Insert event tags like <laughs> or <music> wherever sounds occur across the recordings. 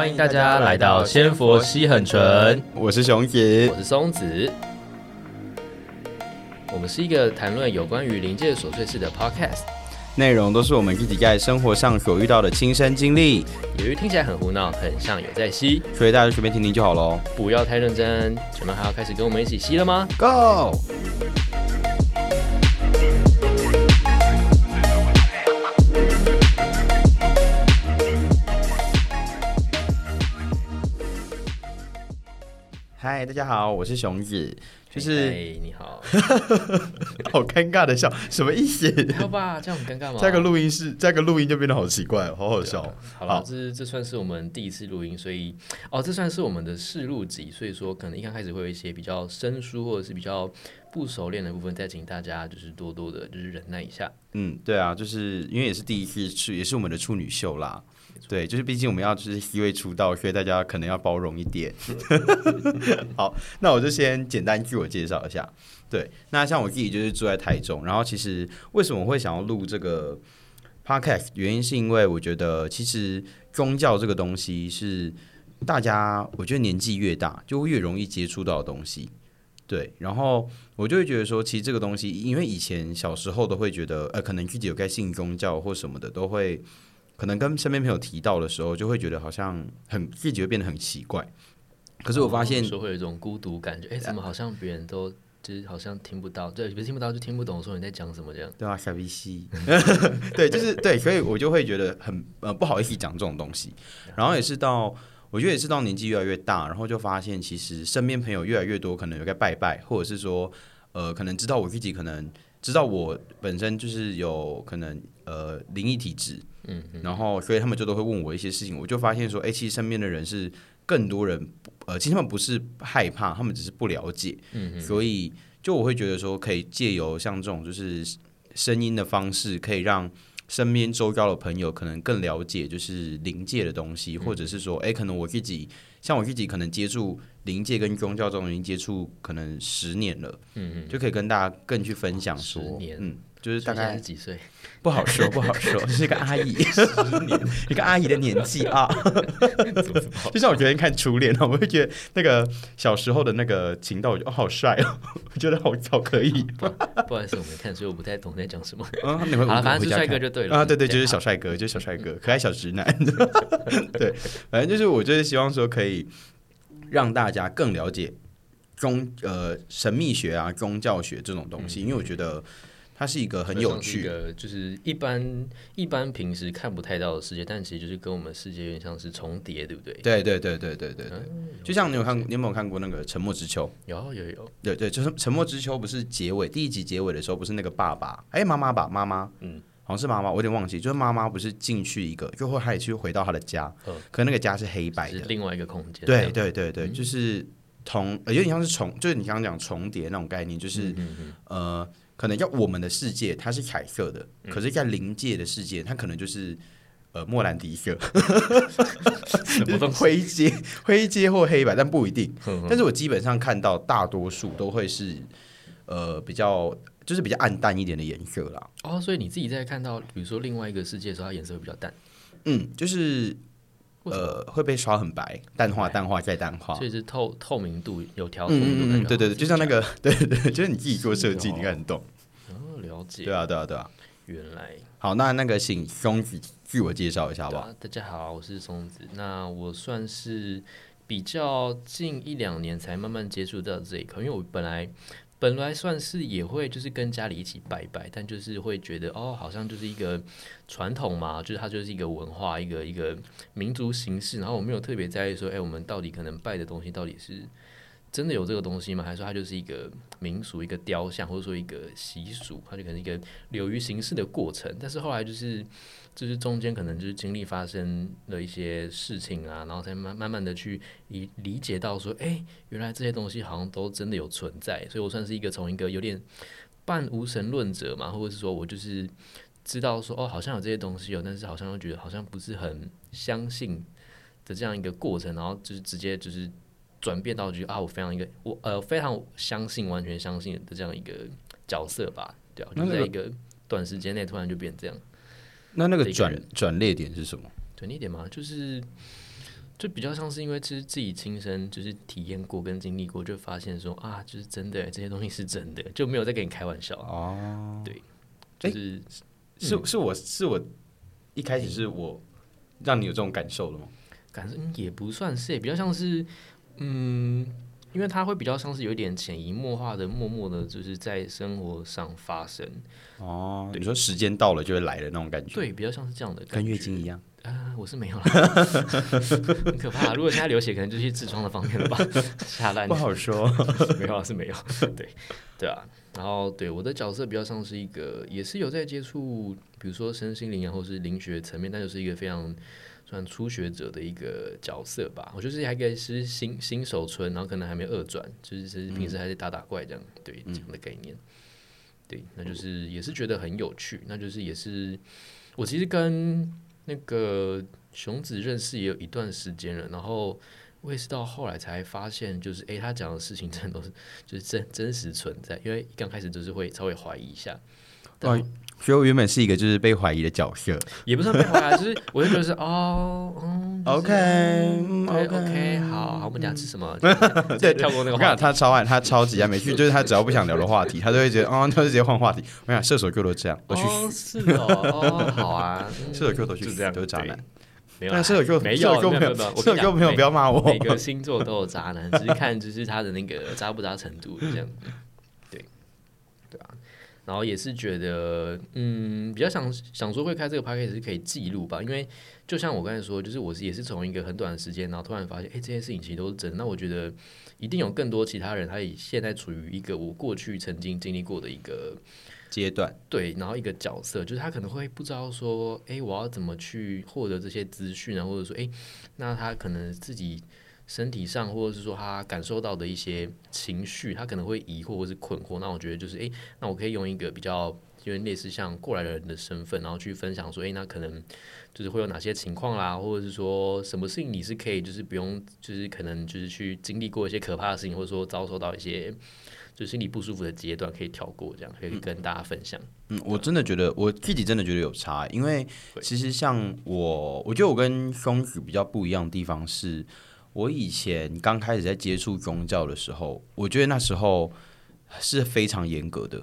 欢迎大家来到仙佛西很纯，我是熊子我，是松子。我们是一个谈论有关于临界琐碎事的 podcast，内容都是我们自己在生活上所遇到的亲身经历，由于听起来很胡闹，很像有在吸，所以大家就随便听听就好喽。不要太认真。全们还要开始跟我们一起吸了吗？Go！嗨，大家好，我是熊子，就是哎，你好，<laughs> 好尴尬的笑，什么意思？好吧？这样很尴尬吗？加个录音室，加个录音就变得好奇怪哦，好好笑。好了，这这算是我们第一次录音，所以哦，这算是我们的试录集，所以说可能一刚开始会有一些比较生疏或者是比较不熟练的部分，再请大家就是多多的就是忍耐一下。嗯，对啊，就是因为也是第一次去，也是我们的处女秀啦。对，就是毕竟我们要就是 C 位出道，所以大家可能要包容一点。<laughs> 好，那我就先简单自我介绍一下。对，那像我自己就是住在台中，然后其实为什么会想要录这个 podcast，原因是因为我觉得其实宗教这个东西是大家我觉得年纪越大就会越容易接触到的东西。对，然后我就会觉得说，其实这个东西，因为以前小时候都会觉得，呃，可能自己有该信宗教或什么的，都会可能跟身边朋友提到的时候，就会觉得好像很自己会变得很奇怪。可是我发现，说会有一种孤独感觉，哎，怎么好像别人都就是好像听不到，对，不是听不到就听不懂，说你在讲什么这样。对啊，小 V C，<laughs> 对，就是对，所以我就会觉得很呃不好意思讲这种东西。然后也是到，我觉得也是到年纪越来越大，然后就发现其实身边朋友越来越多，可能有在拜拜，或者是说呃，可能知道我自己可能知道我本身就是有可能呃灵异体质，嗯然后所以他们就都会问我一些事情，我就发现说，哎、其实身边的人是更多人，呃，其实他们不是害怕，他们只是不了解，嗯所以就我会觉得说，可以借由像这种就是声音的方式，可以让身边周遭的朋友可能更了解就是灵界的东西，或者是说，哎、可能我自己像我自己可能接触灵界跟宗教这种已经接触可能十年了，嗯嗯，就可以跟大家更去分享说十，年。嗯，就是大概是几岁？不好说，不好说，<laughs> 是一个阿姨，一个阿姨的年纪啊。<laughs> 就像我昨天看《初恋》啊，我会觉得那个小时候的那个情道，我觉得哦好帅哦，<laughs> 我觉得好好可以。不好意思，我没看，所以我不太懂在讲什么。嗯，你们好了，反正是帅哥就对了啊，对对，就是小帅哥，就是小帅哥，可爱小直男。对，反正就是我就是希望说可以让大家更了解宗呃神秘学啊、宗教学这种东西，因为我觉得它是一个很有趣。的。就是一般一般平时看不太到的世界，但其实就是跟我们世界有点像是重叠，对不对？对对对对对对对，嗯就像你有看，你有没有看过那个《沉默之秋》？有有有，对对，就是《沉默之秋》不是结尾第一集结尾的时候，不是那个爸爸哎妈妈吧妈妈，嗯，好像是妈妈，我有点忘记，就是妈妈不是进去一个，就会还去回到他的家，嗯。可那个家是黑白的，是另外一个空间。这对样，对对对，就是同呃有点像是重，就是你刚刚讲重叠那种概念，就是、嗯嗯。呃，可能要我们的世界它是彩色的，嗯可是在灵界的世界，它可能就是。呃，莫兰迪色，<laughs> 什么？灰阶、灰阶或黑白，但不一定。但是我基本上看到大多数都会是呃比较就是比较暗淡一点的颜色啦。哦，所以你自己在看到，比如说另外一个世界的时候，它颜色会比较淡，嗯，就是呃会被刷很白，淡化、淡化再淡化所。以是透透明度有调透明度嗯嗯嗯，对对对，就像那个个，<laughs> 对对对，就是你自己做设计，你应该很懂。哦，了解，对啊，对啊，对啊。原来好，那那个请松子自我介绍一下好不好？大家好，我是松子。那我算是比较近一两年才慢慢接触到这一块，因为我本来本来算是也会就是跟家里一起拜拜，但就是会觉得哦，好像就是一个传统嘛，就是它就是一个文化，一个一个民族形式。然后我没有特别在意说，哎、我们到底可能拜的东西到底是真的有这个东西吗？还是说它就是一个民俗、一个雕像，或者说一个习俗，它就可能一个流于形式的过程。但是后来就是就是中间可能就是经历发生了一些事情啊，然后才慢慢慢的去理理解到说，哎、原来这些东西好像都真的有存在。所以我算是一个从一个有点半无神论者嘛，或者是说我就是知道说，哦，好像有这些东西有，但是好像又觉得好像不是很相信的这样一个过程，然后就是直接就是转变到就啊，我非常一个我呃非常相信、完全相信的这样一个角色吧，对啊，就在一个短时间内突然就变这样。那那个转转捩点是什么？转捩点嘛，就是就比较像是因为其实自己亲身就是体验过跟经历过，就发现说啊，就是真的这些东西是真的，就没有在跟你开玩笑。哦，对，就是是是我是我一开始是我让你有这种感受了吗？感受嗯也不算是，比较像是嗯，因为它会比较像是有一点潜移默化的、默默的，就是在生活上发生。哦，你说时间到了就会来的那种感觉，对，比较像是这样的感觉，跟月经一样。啊，我是没有了，<laughs> 很可怕。如果现在流血，可能就是痔疮的方面了吧，<laughs> 下烂不好说，<laughs> 没有啊是没有，对对啊。然后对我的角色比较像是一个，也是有在接触，比如说身心灵然后是灵学层面，但就是一个非常算初学者的一个角色吧。我就是还个是新新手村，然后可能还没二转，就是是平时还是打打怪这样，对这样的概念。对，那就是也是觉得很有趣，那就是也是我其实跟。那个熊子认识也有一段时间了，然后我也是到后来才发现，就是诶，他讲的事情 <laughs> 真的都是就是真真实存在，因为刚开始就是会稍微怀疑一下。哦，所以我原本是一个就是被怀疑的角色，也不算被怀疑，<laughs> 就是我就觉得是哦，嗯，OK，OK，好，好，我们等下吃什么？对，<laughs> 跳过那个。我讲他超爱，他超级爱，每句就是他只要不想聊的话题，他都会觉得 <laughs> 哦，他就直接换话题。我想射手座都这样，我去，是哦，好啊，射手座都是这样，都是渣男。没有，但射手座没有，没有，射手 Q 没有，不要骂我。每个星座都有渣男，只是看就是他的那个渣不渣程度这样。然后也是觉得，嗯，比较想想说会开这个 p a c k a g e 是可以记录吧，因为就像我刚才说，就是我是也是从一个很短的时间，然后突然发现，哎，这些事情其实都是真的。那我觉得一定有更多其他人，他也现在处于一个我过去曾经经历过的一个阶段，对，然后一个角色，就是他可能会不知道说，哎，我要怎么去获得这些资讯啊，或者说，哎，那他可能自己。身体上，或者是说他感受到的一些情绪，他可能会疑惑或是困惑。那我觉得就是，诶，那我可以用一个比较因为类似像过来人的身份，然后去分享说，诶，那可能就是会有哪些情况啦，或者是说什么事情你是可以就是不用，就是可能就是去经历过一些可怕的事情，或者说遭受到一些就心理不舒服的阶段，可以跳过这样，可以跟大家分享。嗯，我真的觉得我自己真的觉得有差，因为其实像我，我觉得我跟松子比较不一样的地方是。我以前刚开始在接触宗教的时候，我觉得那时候是非常严格的，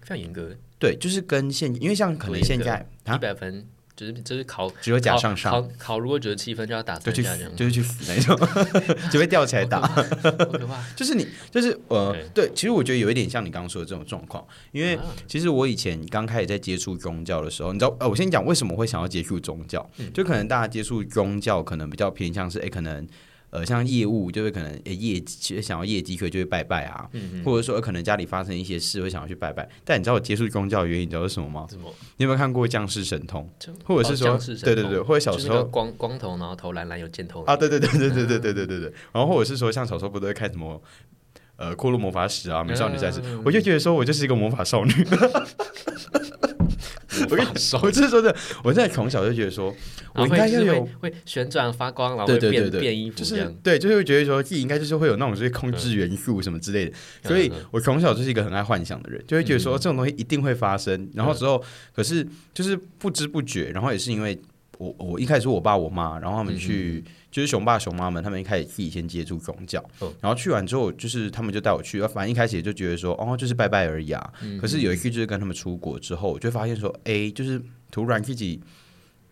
非常严格。对，就是跟现，因为像可能现在一百分，就是就是考只有甲上上。考考，如果九十七分就要打三下，就是去死那种，<laughs> 就被吊起来打，好可怕。<laughs> 就是你，就是呃，对，其实我觉得有一点像你刚刚说的这种状况，因为其实我以前刚开始在接触宗教的时候，你知道，呃，我先讲为什么会想要接触宗教，就可能大家接触宗教可能比较偏向是，哎，可能。呃，像业务就会可能业绩，其实想要业绩，可以就会拜拜啊，或者说可能家里发生一些事，会想要去拜拜。但你知道我接触宗教的原因，你知道是什么吗？什么？你有没有看过《降世神通》？或者是说，对对对，或者小时候光光头，然后头蓝蓝有箭头啊？对对对对对对对对对对。然后或者是说，像小时候不都会看什么呃《骷髅魔法使》啊，《美少女战士》，我就觉得说我就是一个魔法少女。<laughs> <laughs> 我跟你说，我就是说的，我在从小就觉得说，我应该要有会旋转发光，然后会变变衣服，就是对，就是会觉得说自己应该就是会有那种就是控制元素什么之类的，所以我从小就是一个很爱幻想的人，就会觉得说这种东西一定会发生，然后之后可是就是不知不觉，然后也是因为我我一开始我爸我妈，然后他们去。就是熊爸熊妈们，他们一开始自己先接触宗教，然后去完之后，就是他们就带我去。反正一开始也就觉得说，哦，就是拜拜而已啊。可是有一次就是跟他们出国之后，我就发现说，哎，就是突然自己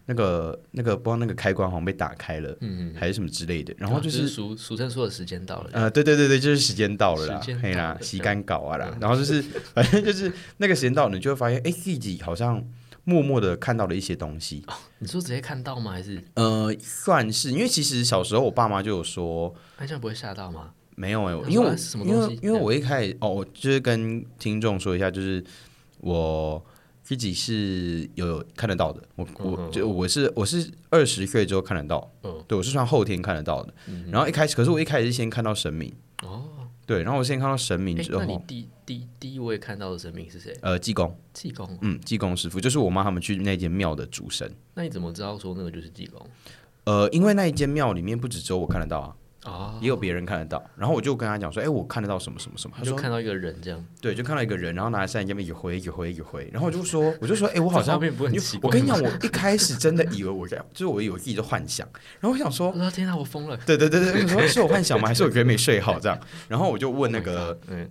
那个那个不知道那个开关好像被打开了，嗯还是什么之类的。然后就是俗俗称说的时间到了，呃，对对对对，就是时间到了啦，嘿啦，洗干搞啊啦。然后就是反正就是那个时间到了，你就会发现，哎，自己好像。默默的看到了一些东西，你说直接看到吗？还是？呃，算是，因为其实小时候我爸妈就有说，那这样不会吓到吗？没有哎，因为我因为因为我一开始哦，就是跟听众说一下，就是我自己是有看得到的，我我就我是我是二十岁之后看得到，嗯，对我是算后天看得到的，然后一开始，可是我一开始是先看到神明。哦。对，然后我先看到神明之后，那你第第第一位看到的神明是谁？呃，济公。济公，嗯，济公师傅就是我妈他们去那间庙的主神。那你怎么知道说那个就是济公？呃，因为那一间庙里面不止只有我看得到啊。啊，也有别人看得到。然后我就跟他讲说，哎、我看得到什么什么什么。他说，看到一个人这样，对，就看到一个人，然后拿着三眼一直挥，一直挥，一直挥。然后我就说，我就说，哎、我好像这画面不会很因为奇怪我跟你讲，我一开始真的以为我在，就是我以为我自己的幻想。然后我想说我，说天哪，我疯了，对对对对，我说是我幻想吗？还是我觉得没睡好这样？然后我就问那个 <laughs> 嗯，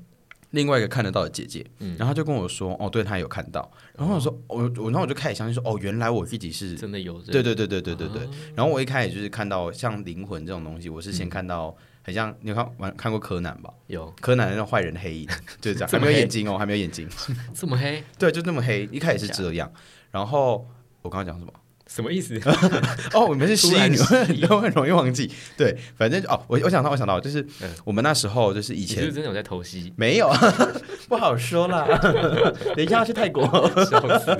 另外一个看得到的姐姐，嗯然后她就跟我说，哦，对她有看到。然后我说，我我然后我就开始相信说，哦，原来我自己是，真的有这，对对对对对对对。啊然后我一开始就是看到像灵魂这种东西，我是先看到很像你有看玩看过柯南吧？有柯南那种坏人的黑影 <laughs> 就是这样，还没有眼睛哦，还没有眼睛。<laughs> 这么黑，对，就那么黑，一开始是这样。然后我刚刚讲什么？什么意思？<laughs> 哦，我们是失忆女，突然失忆都很容易忘记。对，反正哦，我我想到，我想到，就是嗯我们那时候就是以前你是是真的有在偷袭？没有，不好说啦。<laughs> 等一下要去泰国，笑死！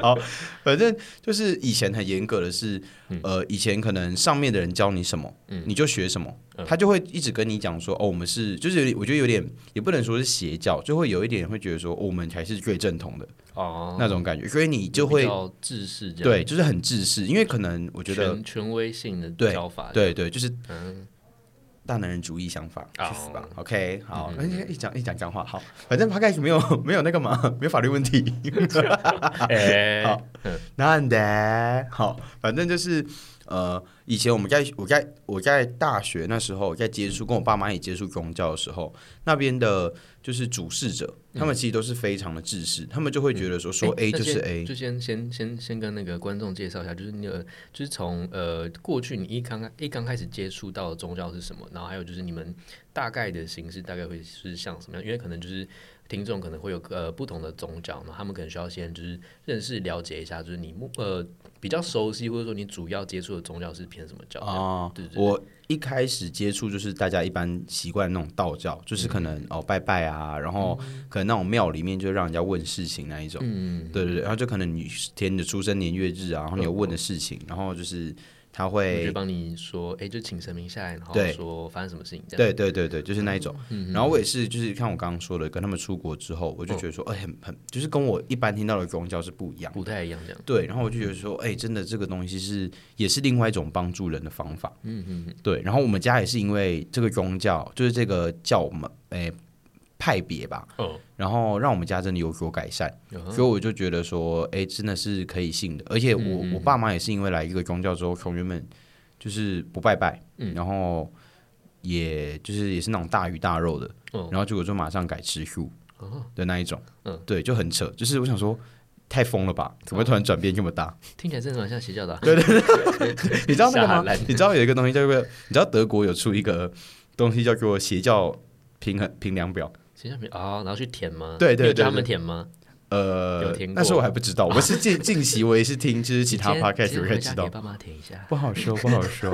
好，反正就是以前很严格的是，嗯。呃，以前可能上面的人教你什么，嗯。你就学什么，嗯。他就会一直跟你讲说，哦，我们是，就是我觉得有点，也不能说是邪教，就会有一点会觉得说，哦我们才是最正统的哦，那种感觉，所以你就会比较制式这样，对，就是很自私，因为可能我觉得权权威性的对教法，，对对，就是嗯，大男人主义想法，去哦死吧！OK，好，嗯一讲一讲脏话，好，反正 o d c 没有 <laughs> 没有那个嘛，<laughs> 没有法律问题。<laughs> 哎，好难的，好，反正就是呃，以前我们在我在我在大学那时候在接触，跟我爸妈也接触宗教的时候，那边的就是主事者，他们其实都是非常的自私，他们就会觉得说说哎 A 就是先 A，就先先先先跟那个观众介绍一下，就是你呃就是从呃过去你一刚一刚开始接触到的宗教是什么，然后还有就是你们大概的形式大概会是像什么样？因为可能就是听众可能会有呃不同的宗教，然后他们可能需要先就是认识了解一下，就是你目呃比较熟悉或者说你主要接触的宗教是偏什么教？哦对对对，我一开始接触就是大家一般习惯那种道教，就是可能、哦拜拜啊，然后可能那种庙里面就让人家问事情那一种，嗯，对对对，然后就可能你填你的出生年月日啊，然后你有问的事情，然后就是他会就帮你说，哎，就请神明下来，然后说发生什么事情这样。对对对对，就是那一种。嗯然后我也是，就是看我刚刚说的，跟他们出国之后，我就觉得说，哎、很很，就是跟我一般听到的宗教是不一样。不太一样这样。对，然后我就觉得说，哎、真的这个东西是也是另外一种帮助人的方法。嗯嗯嗯，对，然后我们家也是因为这个宗教，就是这个教门，哎、派别吧，嗯，然后让我们家真的有所改善，嗯所以我就觉得说，哎、真的是可以信的。而且我、我爸妈也是因为来一个宗教之后，从原本就是不拜拜，嗯然后也就是也是那种大鱼大肉的，哦然后结果就马上改吃素哦的那一种，嗯对，就很扯。就是我想说，太疯了吧？怎么会突然转变这么大？听起来真的蛮像邪教的、啊。<laughs> 对对 <laughs> 你知道那个吗？你知道有一个东西叫做，你知道德国有出一个东西叫做邪教平衡评量表。邪教没啊、然后去填吗？对对对他们对填吗？呃那时候我还不知道，<laughs> 我是近近期我也是听就是其他 podcast 我才知道爸妈填一下。不好说 <laughs> 不好说，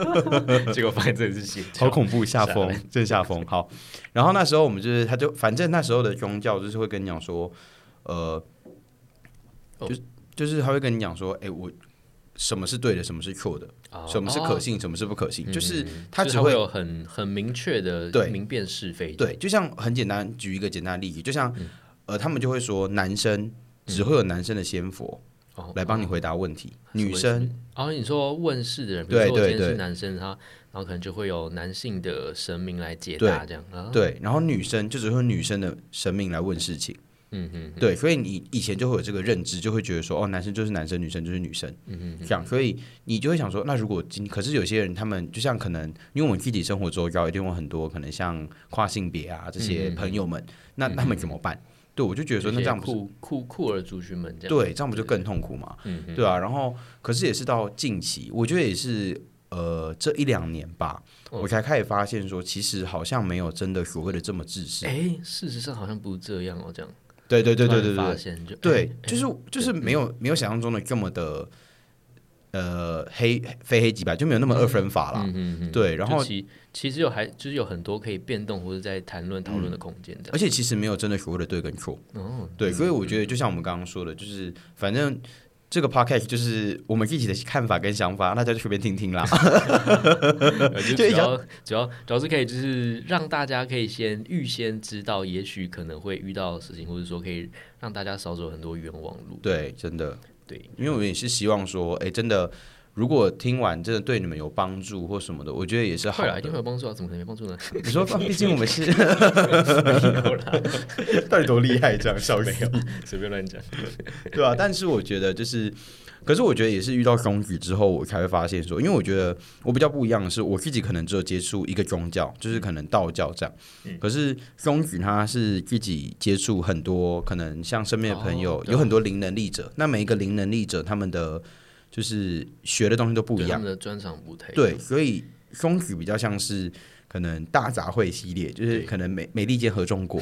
<laughs> 结果发现真的是邪教，好恐怖，下风正下风。好，然后那时候我们就是，他就反正那时候的宗教就是会跟你讲说，呃，哦就是就是他会跟你讲说，哎，我什么是对的，什么是错的，哦。什么是可哦信，什么是不可信，嗯就是嗯他只会有很很明确的对。明辨是非。对，就像很简单，举一个简单的例子，就像、嗯。呃，他们就会说，男生只会有男生的仙佛哦，来帮你回答问题，女生么哦，你说问世的人，比如对说我今天对对。是男生，他然后可能就会有男性的神明来解答这样啊。对，然后女生就只会有女生的神明来问事情。嗯嗯对，所以你以前就会有这个认知，就会觉得说，哦，男生就是男生，女生就是女生，嗯嗯这样，所以你就会想说，那如果今，可是有些人他们就像可能，因为我们自己生活周遭一定有很多可能像跨性别啊这些朋友们，那他们怎么办？对，我就觉得说，那这样酷酷酷儿族群们这样。对，这样不就更痛苦吗？嗯嗯对啊，然后可是也是到近期，我觉得也是呃这一两年吧，哦我才开始发现说，其实好像没有真的所谓的这么自私。哎，事实上好像不是这样哦，这样。对对对对对对现就对，哎就是就是没有没有想象中的这么的呃黑非黑即白，就没有那么二分法了。嗯嗯嗯，对，然后其其实有还就是有很多可以变动或者在谈论讨论的空间这样。而且其实没有真的所谓的对跟错。哦，对，所以我觉得就像我们刚刚说的，就是反正。这个 podcast 就是我们自己的看法跟想法，大家就随便听听啦。<laughs> <laughs> 呃就主要主要主要是可以就是让大家可以先预先知道，也许可能会遇到的事情，或者说可以让大家少走很多冤枉路。对，真的，对，因为我们也是希望说，哎，真的，如果听完真的对你们有帮助或什么的，我觉得也是好的，一定会。有帮助啊，怎么可能没帮助呢？<laughs> 你说，毕竟我们是 <laughs> <laughs> 没有啦，到底多厉害，这样笑死，随便乱讲。对啊，但是我觉得就是，可是我觉得也是遇到宗旨之后，我才会发现说，因为我觉得我比较不一样的是，我自己可能只有接触一个宗教，就是可能道教这样。嗯可是宗旨他是自己接触很多，可能像身边的朋友、哦啊有很多灵能力者，那每一个灵能力者他们的就是学的东西都不一样。他们。的专长不太一样。对，所以松子比较像是。可能大杂烩系列，就是可能美美利坚合众国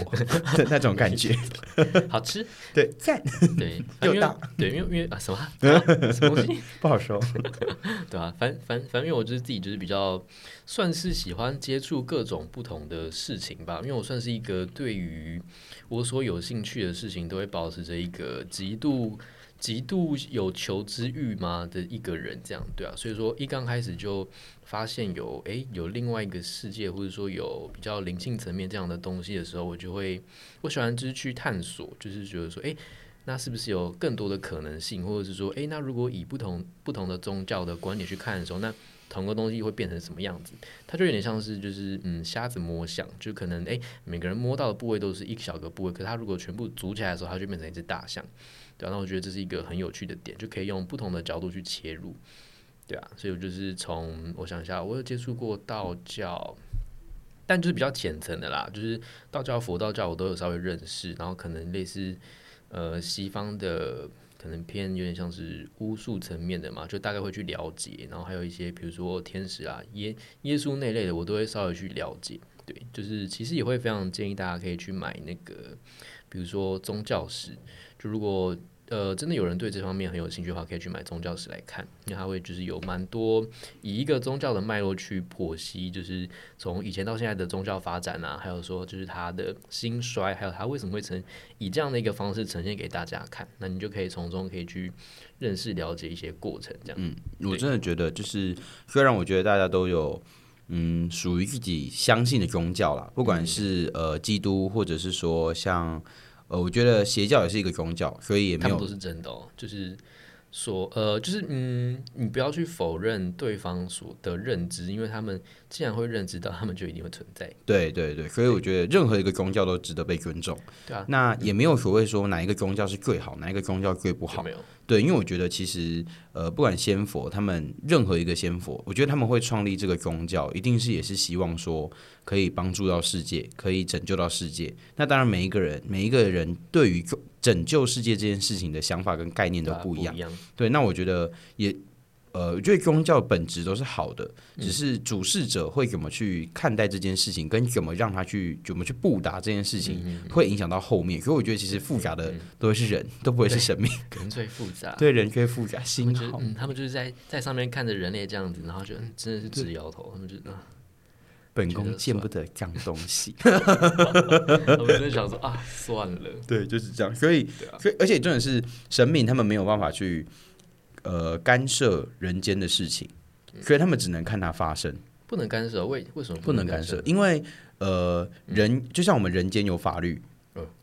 的 <laughs> 那种感觉，<laughs> 好吃，对，赞，对，<laughs> 又大。对，因为因为啊什么？啊什么东西，不好说。对啊，反反反正因为我就是自己就是比较算是喜欢接触各种不同的事情吧，因为我算是一个对于我所有兴趣的事情都会保持着一个极度极度有求知欲嘛的一个人，这样对啊，所以说一刚开始就发现有诶有另外一个世界，或者说有比较灵性层面这样的东西的时候，我就会我喜欢就是去探索，就是觉得说诶。那是不是有更多的可能性，或者是说，诶，那如果以不同不同的宗教的观点去看的时候，那同个东西会变成什么样子？它就有点像是就是嗯瞎子摸象，就可能诶每个人摸到的部位都是一小个部位，可是它如果全部组起来的时候，它就变成一只大象。对啊，那我觉得这是一个很有趣的点，就可以用不同的角度去切入。对啊，所以我就是从我想一下，我有接触过道教。但就是比较浅层的啦，就是道教、佛道教我都有稍微认识，然后可能类似呃西方的可能偏有点像是巫术层面的嘛，就大概会去了解，然后还有一些比如说天使啊、耶耶稣那类的，我都会稍微去了解。对，就是其实也会非常建议大家可以去买那个，比如说宗教史，就如果呃真的有人对这方面很有兴趣的话，可以去买宗教史来看，因为它会就是有蛮多以一个宗教的脉络去剖析，就是从以前到现在的宗教发展啊，还有说就是它的兴衰，还有它为什么会呈以这样的一个方式呈现给大家看，那你就可以从中可以去认识了解一些过程，这样。嗯，我真的觉得就是，虽然我觉得大家都有嗯属于自己相信的宗教啦，不管是呃基督，或者是说像呃，我觉得邪教也是一个宗教，所以也没有他们都是真的哦，就是说，呃，就是嗯，你不要去否认对方所的认知，因为他们既然会认知到，他们就一定会存在。对对对，所以我觉得任何一个宗教都值得被尊重。对啊，那也没有所谓说哪一个宗教是最好，哪一个宗教最不好没。有？对，因为我觉得其实呃，不管仙佛，他们任何一个仙佛，我觉得他们会创立这个宗教，一定是也是希望说可以帮助到世界，可以拯救到世界。那当然，每一个人每一个人对于拯救世界这件事情的想法跟概念都不一样。一样。对，那我觉得也。呃，我觉得宗教本质都是好的，嗯只是主事者会怎么去看待这件事情，跟怎么让他去怎么去布达这件事情，嗯会影响到后面。所以我觉得其实复杂的都会是人，都不会是神明。人最复杂。<laughs> 对，人最复杂，心好。他们就是在在上面看着人类这样子，然后就嗯，真的是直摇头。他们就嗯，本宫见不得脏东西。<laughs> <laughs> 我们真的想说啊，算了。对，就是这样。所以，啊所以而且真的是神明他们没有办法去呃干涉人间的事情，所以他们只能看它发生，不能干涉，为为什么不能干干涉。？因为呃人就像我们人间有法律嗯，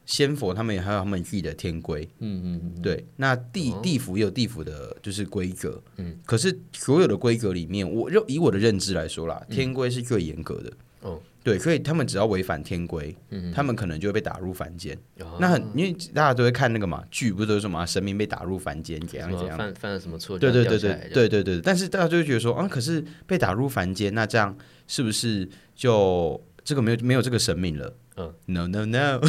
仙佛他们也还有他们自己的天规。嗯嗯嗯，对，那地哦地府也有地府的，就是规格。嗯，可是所有的规格里面，我就以我的认知来说啦，天规是最严格的。哦，对，所以他们只要违反天规，嗯他们可能就会被打入凡间。哦那很，因为大家都会看那个嘛剧，不是都是什么啊神明被打入凡间，怎样怎样。犯犯了什么错？对对对这样掉下来对对对对，但是大家就会觉得说，啊，可是被打入凡间，那这样是不是就这个没有没有这个神明了？嗯，no no no，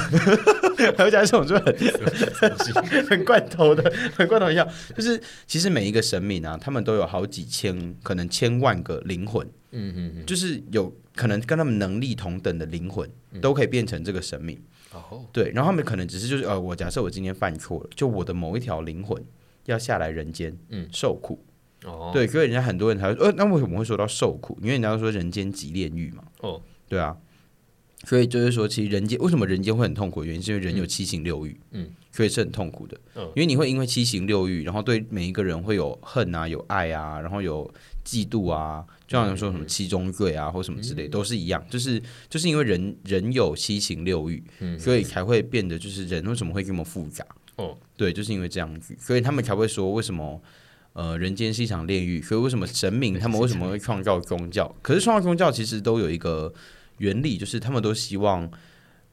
还有讲这种就很很罐头的，很罐头一样，就是其实每一个神明啊，他们都有好几千，可能千万个灵魂，嗯嗯嗯，就是有可能跟他们能力同等的灵魂，都可以变成这个神明。哦，对，然后他们可能只是就是呃，我假设我今天犯错了，就我的某一条灵魂要下来人间，嗯受苦。哦，对，所以人家很多人才会，呃，那为什么会说到受苦？因为人家说人间即炼狱嘛。哦，对啊，所以就是说，其实人间为什么人间会很痛苦原因，是因为人有七情六欲，嗯，所以是很痛苦的。嗯因为你会因为七情六欲，然后对每一个人会有恨啊，有爱啊，然后有嫉妒啊，就像说什么嗯七宗罪啊，或什么之类，都是一样，就是就是因为人人有七情六欲，嗯所以才会变得就是人为什么会这么复杂？哦，对，就是因为这样子，所以他们才会说为什么呃，人间是一场炼狱，所以为什么神明他们为什么会创造宗教？可是创造宗教其实都有一个原理，就是他们都希望，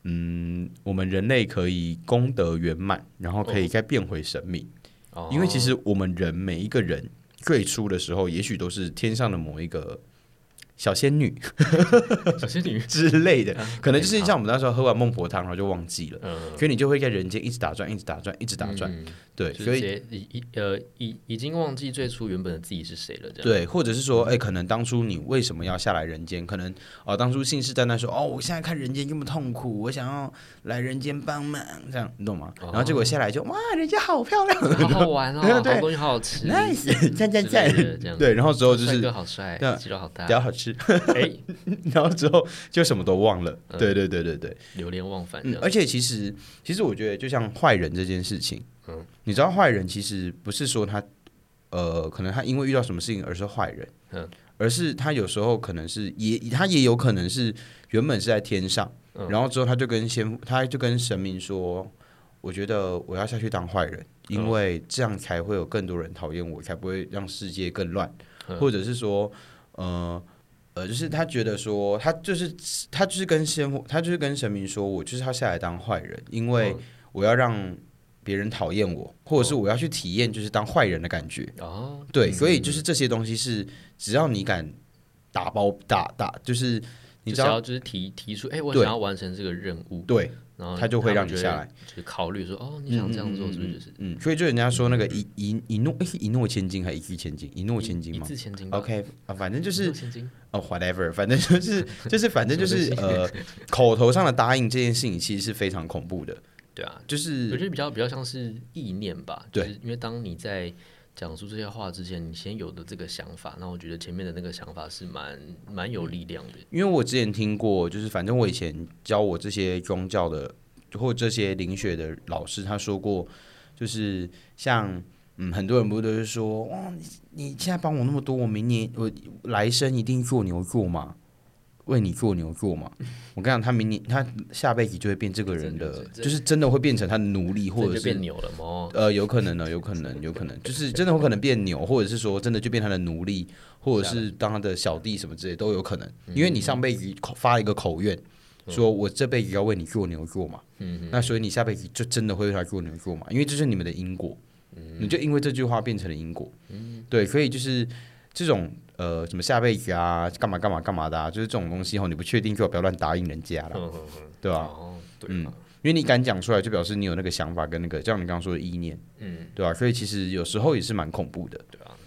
嗯，我们人类可以功德圆满，然后可以再变回神明。哦因为其实我们人每一个人最初的时候，也许都是天上的某一个小仙女 <laughs> 小仙女，<laughs> 之类的，可能就是像我们那时候喝完孟婆汤，然后就忘记了，嗯，所以你就会在人间一直打转，一直打转，一直打转。嗯。对，所以已已呃已已经忘记最初原本的自己是谁了，这样。对，或者是说，哎、可能当初你为什么要下来人间？可能哦、当初信誓旦旦说，哦，我现在看人间这么痛苦，我想要来人间帮忙，这样你懂吗？然后结果下来就哇，人家好漂亮。<laughs> 好好玩哦，好东西好好吃，nice，赞赞赞。对，然后之后就帅是哥好帅肌肉好大。比，较好吃，哎，<laughs> 然后之后就什么都忘了。嗯。对对对对对，流连忘返嗯，而且其实其实我觉得，就像坏人这件事情，嗯，你知道坏人其实不是说他呃，可能他因为遇到什么事情而是坏人，嗯，而是他有时候可能是也他也有可能是原本是在天上，嗯然后之后他就跟先他就跟神明说，我觉得我要下去当坏人，因嗯。为这样才会有更多人讨厌我，才不会让世界更乱，嗯。或者是说，呃。呃，就是他觉得说，他就是他就是跟先他就是跟神明说，我就是要下来当坏人，因为嗯。我要让别人讨厌我，或者是我要去体验就是当坏人的感觉。哦，对，嗯所以就是这些东西是只要你敢打包打打，就是你只要就是提提出，哎，我想要完成这个任务，对，然后他就会让你下来，就是考虑说，哦，你想这样做是不是就是嗯，所以就人家说那个一一一诺诶一诺千金还一掷千金，一诺千金一吗字千金？OK 啊，反正就是哦，whatever，反正就是就是反正就是呃，口头上的答应这件事情其实是非常恐怖的，对啊，就是我觉得比较比较像是意念吧，对。因为当你在讲述这些话之前，你先有的这个想法，那我觉得前面的那个想法是蛮蛮有力量的。因为我之前听过，就是反正我以前教我这些宗教的或这些灵学的老师，他说过，就是像嗯，很多人不都是说，哇，你你现在帮我那么多，我明年我来生一定做牛做马，为你做牛做马。<laughs> 我跟你讲，他明年他下辈子就会变这个人的，就是真的会变成他的奴隶，或者是变牛了吗？呃，有可能呢，有可能，<laughs> 有可能，就是真的有可能变牛，或者是说真的就变他的奴隶，或者是当他的小弟什么之类都有可能。因为你上辈子口发一个口愿，说我这辈子要为你做牛做马，嗯那所以你下辈子就真的会为他做牛做马，因为这是你们的因果，你就因为这句话变成了因果。对，所以就是这种呃什么下辈子啊，干嘛干嘛干嘛的啊，就是这种东西吼，你不确定就不要乱答应人家了，嗯嗯嗯，对吧、哦，对嗯，因为你敢讲出来，就表示你有那个想法跟那个，就像你刚刚说的意念，嗯，对吧、所以其实有时候也是蛮恐怖的。对啊，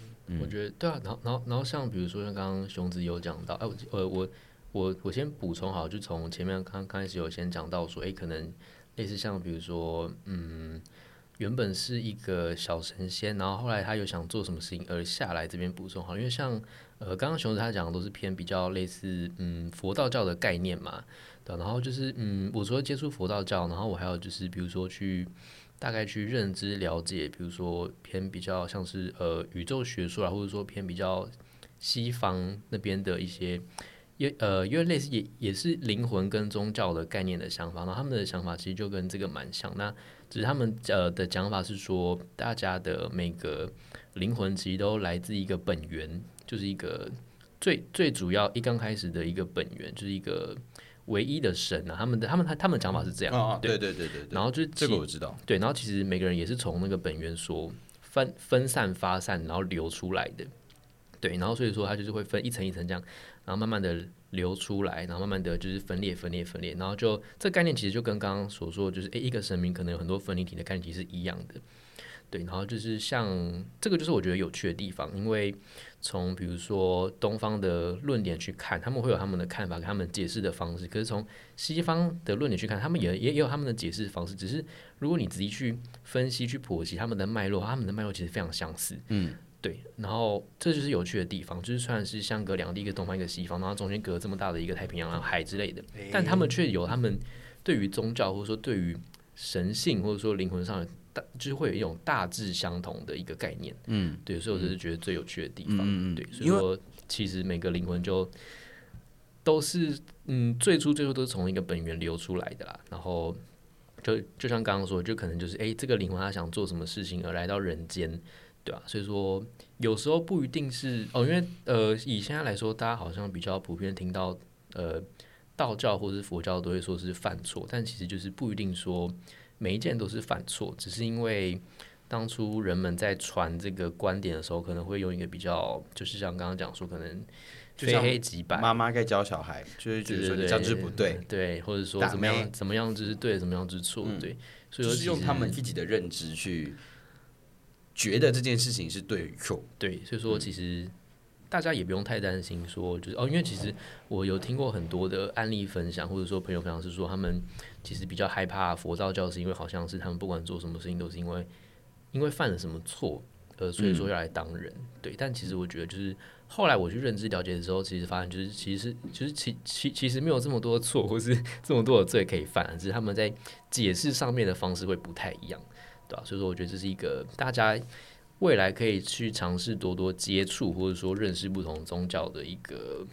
我觉得对啊，然后然后然后像比如说像刚刚熊子有讲到，哎、我呃我我我先补充好，就从前面刚刚开始有先讲到说，哎、可能类似像比如说，嗯，原本是一个小神仙，然后后来他又想做什么事情而下来这边补充好，因为像呃刚刚熊子他讲的都是偏比较类似嗯佛道教的概念嘛，对、然后就是嗯我除了接触佛道教，然后我还有就是比如说去。大概去认知了解，比如说偏比较像是呃宇宙学说啊，或者说偏比较西方那边的一些，因呃因为类似也也是灵魂跟宗教的概念的想法，然后他们的想法其实就跟这个蛮像。那只是他们呃的讲法是说，大家的每个灵魂其实都来自一个本源，就是一个最最主要一刚开始的一个本源，就是一个唯一的神啊。他们的他们他他们的讲法是这样，啊，对对对对对然后就是这个我知道。对，然后其实每个人也是从那个本源所分分散发散，然后流出来的。对，然后所以说它就是会分一层一层这样，然后慢慢的流出来，然后慢慢的就是分裂、分裂、分裂，然后就这概念其实就跟刚刚所说，就是诶一个神明可能有很多分离体的概念其实是一样的。对，然后就是像这个就是我觉得有趣的地方，因为从比如说东方的论点去看，他们会有他们的看法，跟他们解释的方式。可是从西方的论点去看，他们也也也有他们的解释方式。只是如果你仔细去分析、去剖析他们的脉络，他们的脉络其实非常相似。嗯，对。然后这就是有趣的地方，就是虽然是相隔两地，一个东方一个西方，然后中间隔这么大的一个太平洋、海之类的，但他们却有他们对于宗教或者说对于神性或者说灵魂上的大，就是会有一种大致相同的一个概念。嗯，对，所以我就是觉得最有趣的地方。嗯嗯嗯对，所以说其实每个灵魂就都是嗯，最初最初都是从一个本源流出来的啦。然后就就像刚刚说，就可能就是诶，这个灵魂他想做什么事情而来到人间。对啊，所以说有时候不一定是哦，因为呃，以现在来说，大家好像比较普遍听到呃道教或是佛教都会说是犯错，但其实就是不一定说每一件都是犯错，只是因为当初人们在传这个观点的时候，可能会用一个比较，就是像刚刚讲说，可能非黑即白，妈妈该教小孩，就是觉得这样就是不对，对，或者说怎么样怎么样就是对，怎么样就是错，对，所以说就是用他们自己的认知去觉得这件事情是对与错。对，所以嗯说其实大家也不用太担心说，就是哦，因为其实我有听过很多的案例分享，或者说朋友分享是说，他们其实比较害怕佛道教，是因为好像是他们不管做什么事情都是因为因为犯了什么错，呃，所以嗯说要来当人。对，但其实我觉得就是后来我去认知了解的时候，其实发现就是其实其实其其其实没有这么多的错，或是这么多的罪可以犯，只是他们在解释上面的方式会不太一样，对吧、所以说我觉得这是一个大家。未来可以去尝试多多接触，或者说认识不同宗教的一个，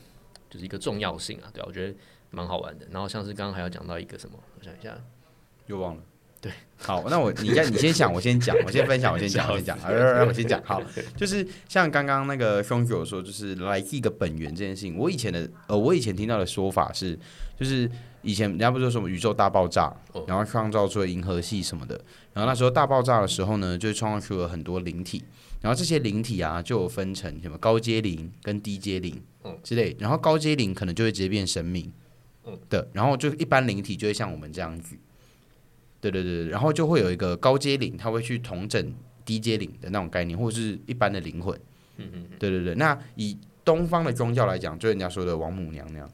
就是一个重要性啊，对啊，我觉得蛮好玩的。然后像是刚刚还要讲到一个什么，我想一下，又忘了。对，好，那我你先你先想，我先讲，我先分享，我先讲，我先讲，<laughs> 好，让我先讲。好，就是像刚刚那个兄友说，就是来自一个本源这件事情，我以前的呃，我以前听到的说法是，就是以前人家不是说什么宇宙大爆炸哦，然后创造出了银河系什么的，然后那时候大爆炸的时候呢，就创造出了很多灵体，然后这些灵体啊，就有分成什么高阶灵跟低阶灵嗯。之类，然后高阶灵可能就会直接变神明嗯。的，然后就一般灵体就会像我们这样子。对对对，对。然后就会有一个高阶灵，他会去统整低阶灵的那种概念，或者是一般的灵魂。嗯嗯，对对对，那以东方的宗教来讲，就人家说的王母娘娘。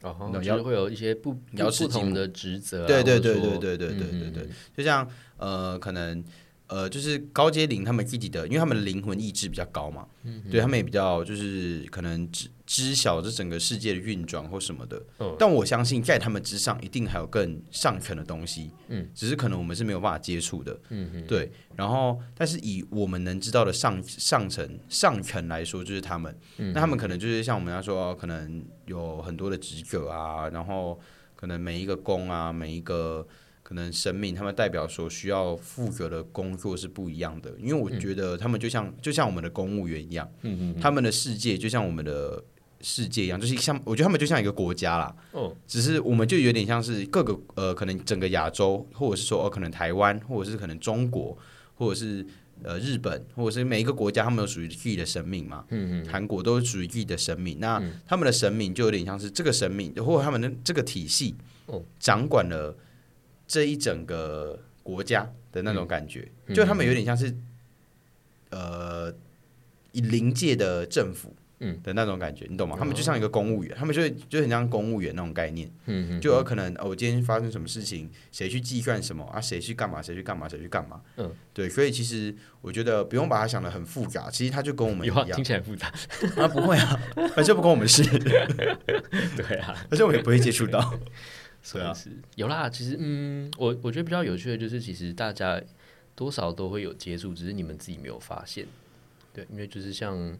然后那就是会有一些不不瑶池金母不同的职责、啊，对对对对对对对嗯对对嗯。就像呃，可能呃，就是高阶灵他们自己的，因为他们的灵魂意志比较高嘛，嗯对他们也比较就是可能知知晓这整个世界的运转或什么的。嗯但我相信在他们之上，一定还有更上层的东西，嗯，只是可能我们是没有办法接触的。嗯嗯，对，然后但是以我们能知道的上上层上层来说，就是他们，嗯那他们可能就是像我们要说，可能有很多的职责啊，然后可能每一个宫啊，每一个可能神明，他们代表所需要负责的工作是不一样的，因为我觉得他们就像就像我们的公务员一样，嗯嗯他们的世界就像我们的。世界一样，就是像我觉得他们就像一个国家啦，哦，只是我们就有点像是各个呃，可能整个亚洲，或者是说哦，可能台湾，或者是可能中国，或者是呃日本，或者是每一个国家，他们有属于自己的神明嘛。嗯嗯。韩国都是属于自己的神明，那他们的神明就有点像是这个神明，或者他们的这个体系哦，掌管了这一整个国家的那种感觉，嗯就他们有点像是呃以临界的政府。嗯的那种感觉，你懂吗？他们就像一个公务员，他们就会就很像公务员那种概念。嗯嗯，就有可能哦，我今天发生什么事情，谁去计算什么啊？谁去干嘛？谁去干嘛？谁去干嘛？嗯，对，所以其实我觉得不用把它想的很复杂，其实它就跟我们一样听起来复杂，啊，不会啊，<laughs> 反正不关我们事，<laughs> 对啊，而且我们也不会接触到。所以是有啦。其实，嗯，我我觉得比较有趣的就是，其实大家多少都会有接触，只是你们自己没有发现。对，因为就是像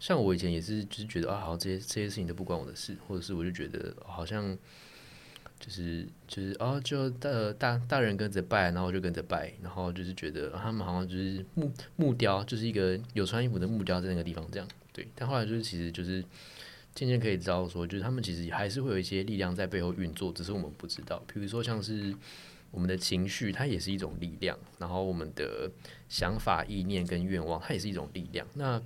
像我以前也是，就是觉得啊，好，这些这些事情都不关我的事，或者是我就觉得、哦好像就是就是哦，就大大大人跟着拜，然后我就跟着拜，然后就是觉得、啊他们好像就是木木雕，就是一个有穿衣服的木雕在那个地方这样。对，但后来就是其实就是渐渐可以知道说，就是他们其实还是会有一些力量在背后运作，只是我们不知道。比如说像是我们的情绪，它也是一种力量；然后我们的想法、意念跟愿望，它也是一种力量。那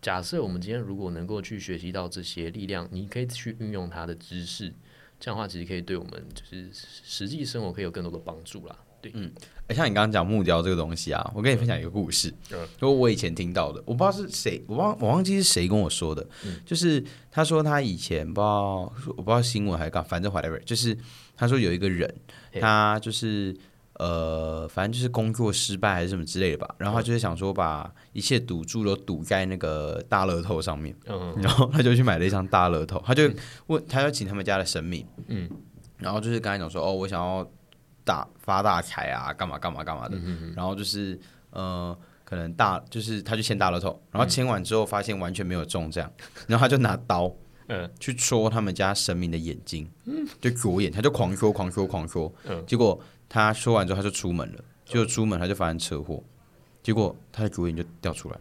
假设我们今天如果能够去学习到这些力量，你可以去运用它的知识，这样的话其实可以对我们就是实际生活可以有更多的帮助啦。对，嗯像你刚刚讲木雕这个东西啊，我跟你分享一个故事，嗯就我以前听到的，我不知道是谁，我忘我忘记是谁跟我说的，就是他说他以前不知道我不知道新闻还是干，反正 whatever，就是他说有一个人，他就是呃，反正就是工作失败还是什么之类的吧，然后他就是想说把一切赌注都赌在那个大乐透上面，嗯然后他就去买了一张大乐透，他就问，他要请他们家的神明，嗯，然后就是跟他讲说，哦，我想要大发大财啊，干嘛干嘛干嘛的，嗯然后就是呃，可能大就是他就签大乐透，然后签完之后发现完全没有中这样，然后他就拿刀。嗯。去戳他们家神明的眼睛，就左眼，他就狂戳、狂戳、狂戳，嗯。结果他说完之后他就出门了，结果出门他就发生车祸，结果他的主演就掉出来，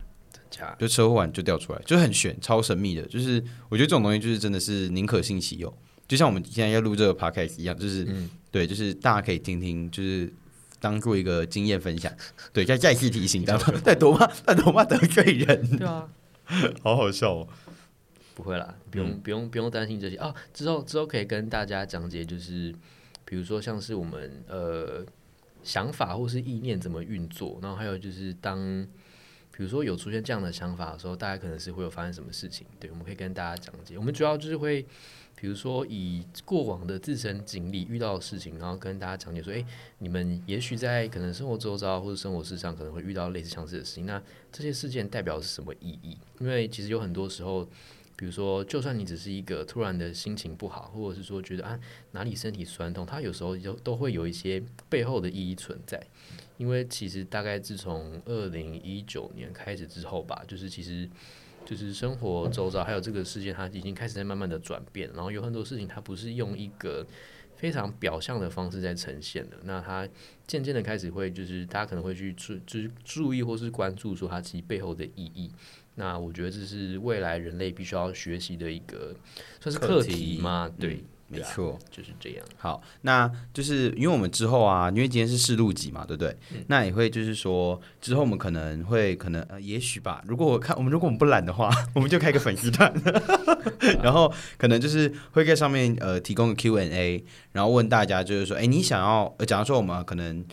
假？就车祸完就掉出来，就是很悬，超神秘的。就是我觉得这种东西就是真的是宁可信其有，就像我们现在要录这个 podcast 一样，就是、嗯对，就是大家可以听听，就是当做一个经验分享。对，再再次提醒，大家 <laughs> 再多怕再多怕得罪人，对啊，<laughs> 好好笑哦。不会啦，不用、不用不用担心这些啊。之后之后可以跟大家讲解，就是比如说像是我们呃想法或是意念怎么运作，然后还有就是当比如说有出现这样的想法的时候，大家可能是会有发生什么事情，对，我们可以跟大家讲解。我们主要就是会。比如说，以过往的自身经历遇到的事情，然后跟大家讲解说，诶，你们也许在可能生活周遭或者生活事上可能会遇到类似相似的事情，那这些事件代表是什么意义？因为其实有很多时候，比如说，就算你只是一个突然的心情不好，或者是说觉得啊哪里身体酸痛，它有时候就都会有一些背后的意义存在。因为其实大概自从二零一九年开始之后吧，就是其实就是生活周遭还有这个世界，它已经开始在慢慢的转变，然后有很多事情它不是用一个非常表象的方式在呈现的，那它渐渐的开始会就是大家可能会去注就是注意或是关注说它其实背后的意义。那我觉得这是未来人类必须要学习的一个算是课课题题吗？对，没错。就是这样。好，那就是因为我们之后啊，因为今天是试录集嘛，对不对？那也会就是说，之后我们可能会可能呃，也许吧。如果我看我们如果我们不懒的话，<laughs> 我们就开个粉丝团，<laughs> 然后可能就是会在上面呃提供个 Q&A，然后问大家就是说，哎，你想要，呃，假如说我们可能。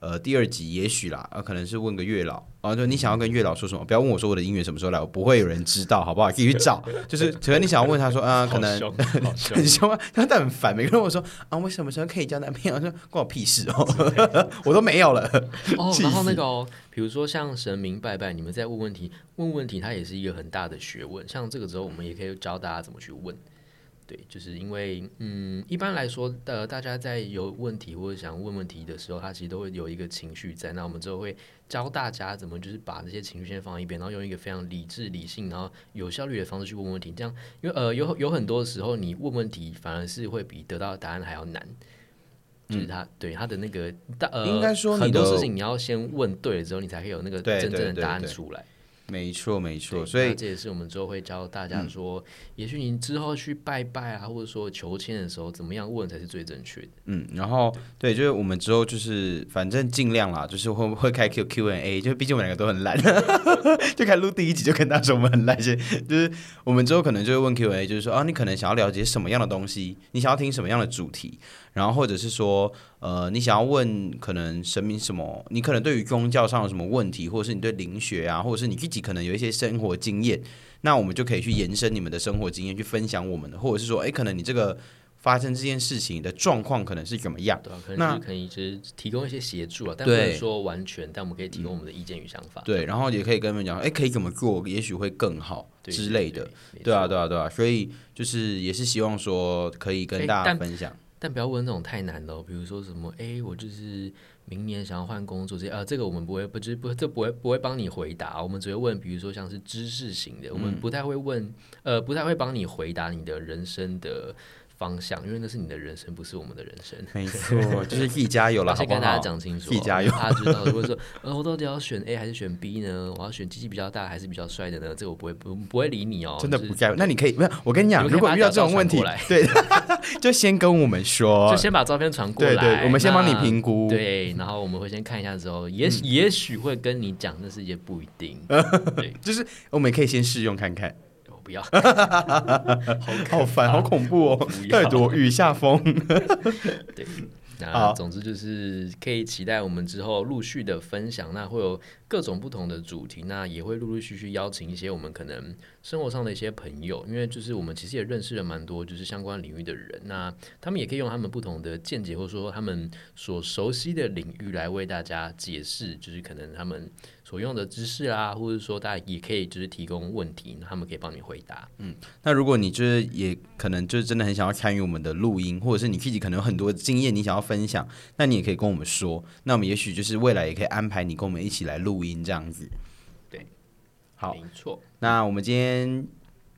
呃，第二集也许啦，呃，可能是问个月老，然后就你想要跟月老说什么？不要问我说我的姻缘什么时候来，我不会有人知道，好不好？自己去找。就是，可能你想要问他说，啊、可能 <laughs> 很凶啊，他但很烦。每个人问我说啊，我什么时候可以交男朋友？他说关我屁事哦，<laughs> 我都没有了。哦，<laughs> 然后那个哦，比如说像神明拜拜，你们在问问题，问问题，它也是一个很大的学问。像这个时候，我们也可以教大家怎么去问。对，就是因为嗯，一般来说，呃，大家在有问题或者想问问题的时候，他其实都会有一个情绪在。那我们之后会教大家怎么就是把这些情绪先放一边，然后用一个非常理智、理性，然后有效率的方式去问问题。这样，因为呃，有有很多时候你问问题反而是会比得到的答案还要难。就是他、对他的那个大应该说很多事情你要先问对了之后，你才可以有那个真正的答案对对对出来。没错，没错。所以这也是我们之后会教大家说，也许你之后去拜拜啊，或者说求签的时候，怎么样问才是最正确的。嗯，然后对，就是我们之后就是反正尽量啦，就是会会开 Q Q A，就毕竟我们两个都很懒，<laughs> 就开录第一集就跟大家说我们很懒，先就是我们之后可能就会问 Q A，就是说啊，你可能想要了解什么样的东西，你想要听什么样的主题，然后或者是说呃，你想要问可能神明什么，你可能对于宗教上有什么问题，或者是你对灵学啊，或者是你自己可能有一些生活经验，那我们就可以去延伸你们的生活经验，去分享我们的，或者是说，哎，可能你这个。发生这件事情的状况可能是怎么样？对啊，可能那就是可以就是提供一些协助啊，但不能说完全，但我们可以提供我们的意见与想法。对，然后也可以跟他们讲，哎，可以怎么做，也许会更好之类的。，对啊，对啊，对啊，所以就是也是希望说可以跟哎大家分享。但不要问那种太难的、哦，比如说什么，哎，我就是明年想要换工作这些，啊，这个我们不会，不就是不，这不会不会帮你回答，我们只会问，比如说像是知识型的，我嗯。们不太会问，呃，不太会帮你回答你的人生的方向，因为那是你的人生，不是我们的人生。没错，<laughs> 就是自己加油了，好跟大家？讲清楚、自己加油他知道，如果说，<laughs> 呃，我到底要选 A 还是选 B 呢？我要选机器比较大还是比较帅的呢？这个我不会不不会理你哦，真的不在乎，那你可以，没有，我跟你讲，如果遇到这种问题对，<laughs> 就先跟我们说就，先把照片传过来，对对，我们先帮你评估。对，然后我们会先看一下之后，也许、也许会跟你讲，但是也不一定。对，就是我们可以先试用看看。我不要，<laughs> 好烦，好恐怖哦！<laughs> 不要要躲雨下风。<laughs> 对。好那总之就是可以期待我们之后陆续的分享，那会有各种不同的主题，那也会陆陆续续邀请一些我们可能生活上的一些朋友，因为就是我们其实也认识了蛮多就是相关领域的人，那他们也可以用他们不同的见解，或者说他们所熟悉的领域来为大家解释，就是可能他们所用的知识啊，或者说大家也可以就是提供问题，那他们可以帮你回答。嗯。那如果你就是也可能就是真的很想要参与我们的录音，或者是你自己可能有很多经验你想要分享，那你也可以跟我们说。那我们也许就是未来也可以安排你跟我们一起来录音这样子。对，好，没错，那我们今天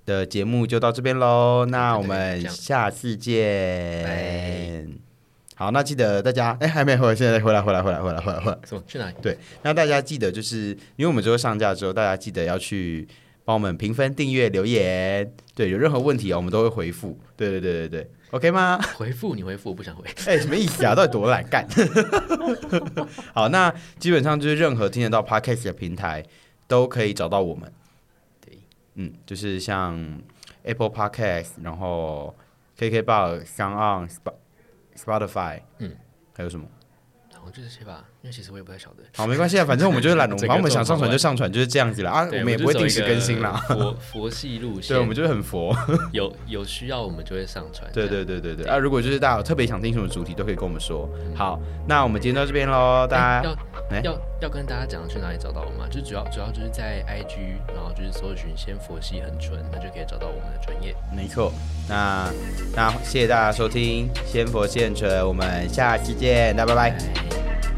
的节目就到这边喽。那我们下次见。好，那记得大家，哎，还没回来，现在回来，回来，回来，回来，回来，回来。什么？去哪里？对，那大家记得，就是因为我们之后上架之后，大家记得要去帮我们评分、订阅、留言。对，有任何问题啊，我们都会回复。对，对，对，对，对，OK 吗？回复你回复，我不想回。<laughs> 哎，什么意思啊？到底多懒干？<laughs> 好，那基本上就是任何听得到 Podcast 的平台都可以找到我们。对，嗯，就是像 Apple Podcast，然后 KKBox、s o n Spotify，嗯，还有什么？我就这些吧，因为其实我也不太晓得。好，没关系啊，反正我们就是懒龙，反正我们想上传就上传，就是这样子了啊。我们也不会定时更新啦。佛佛系路线，<laughs> 对，我们就是很佛。<laughs> 有有需要我们就会上传。对对对对对啊！如果就是大家有特别想听什么主题，都可以跟我们说。好，那我们今天到这边喽，大家要要要跟大家讲去哪里找到我们？就主要主要就是在 IG，然后就是搜寻“先佛系很纯”，那就可以找到我们的专业。没错，那那谢谢大家收听“先佛系很纯”，我们下期见，那拜拜。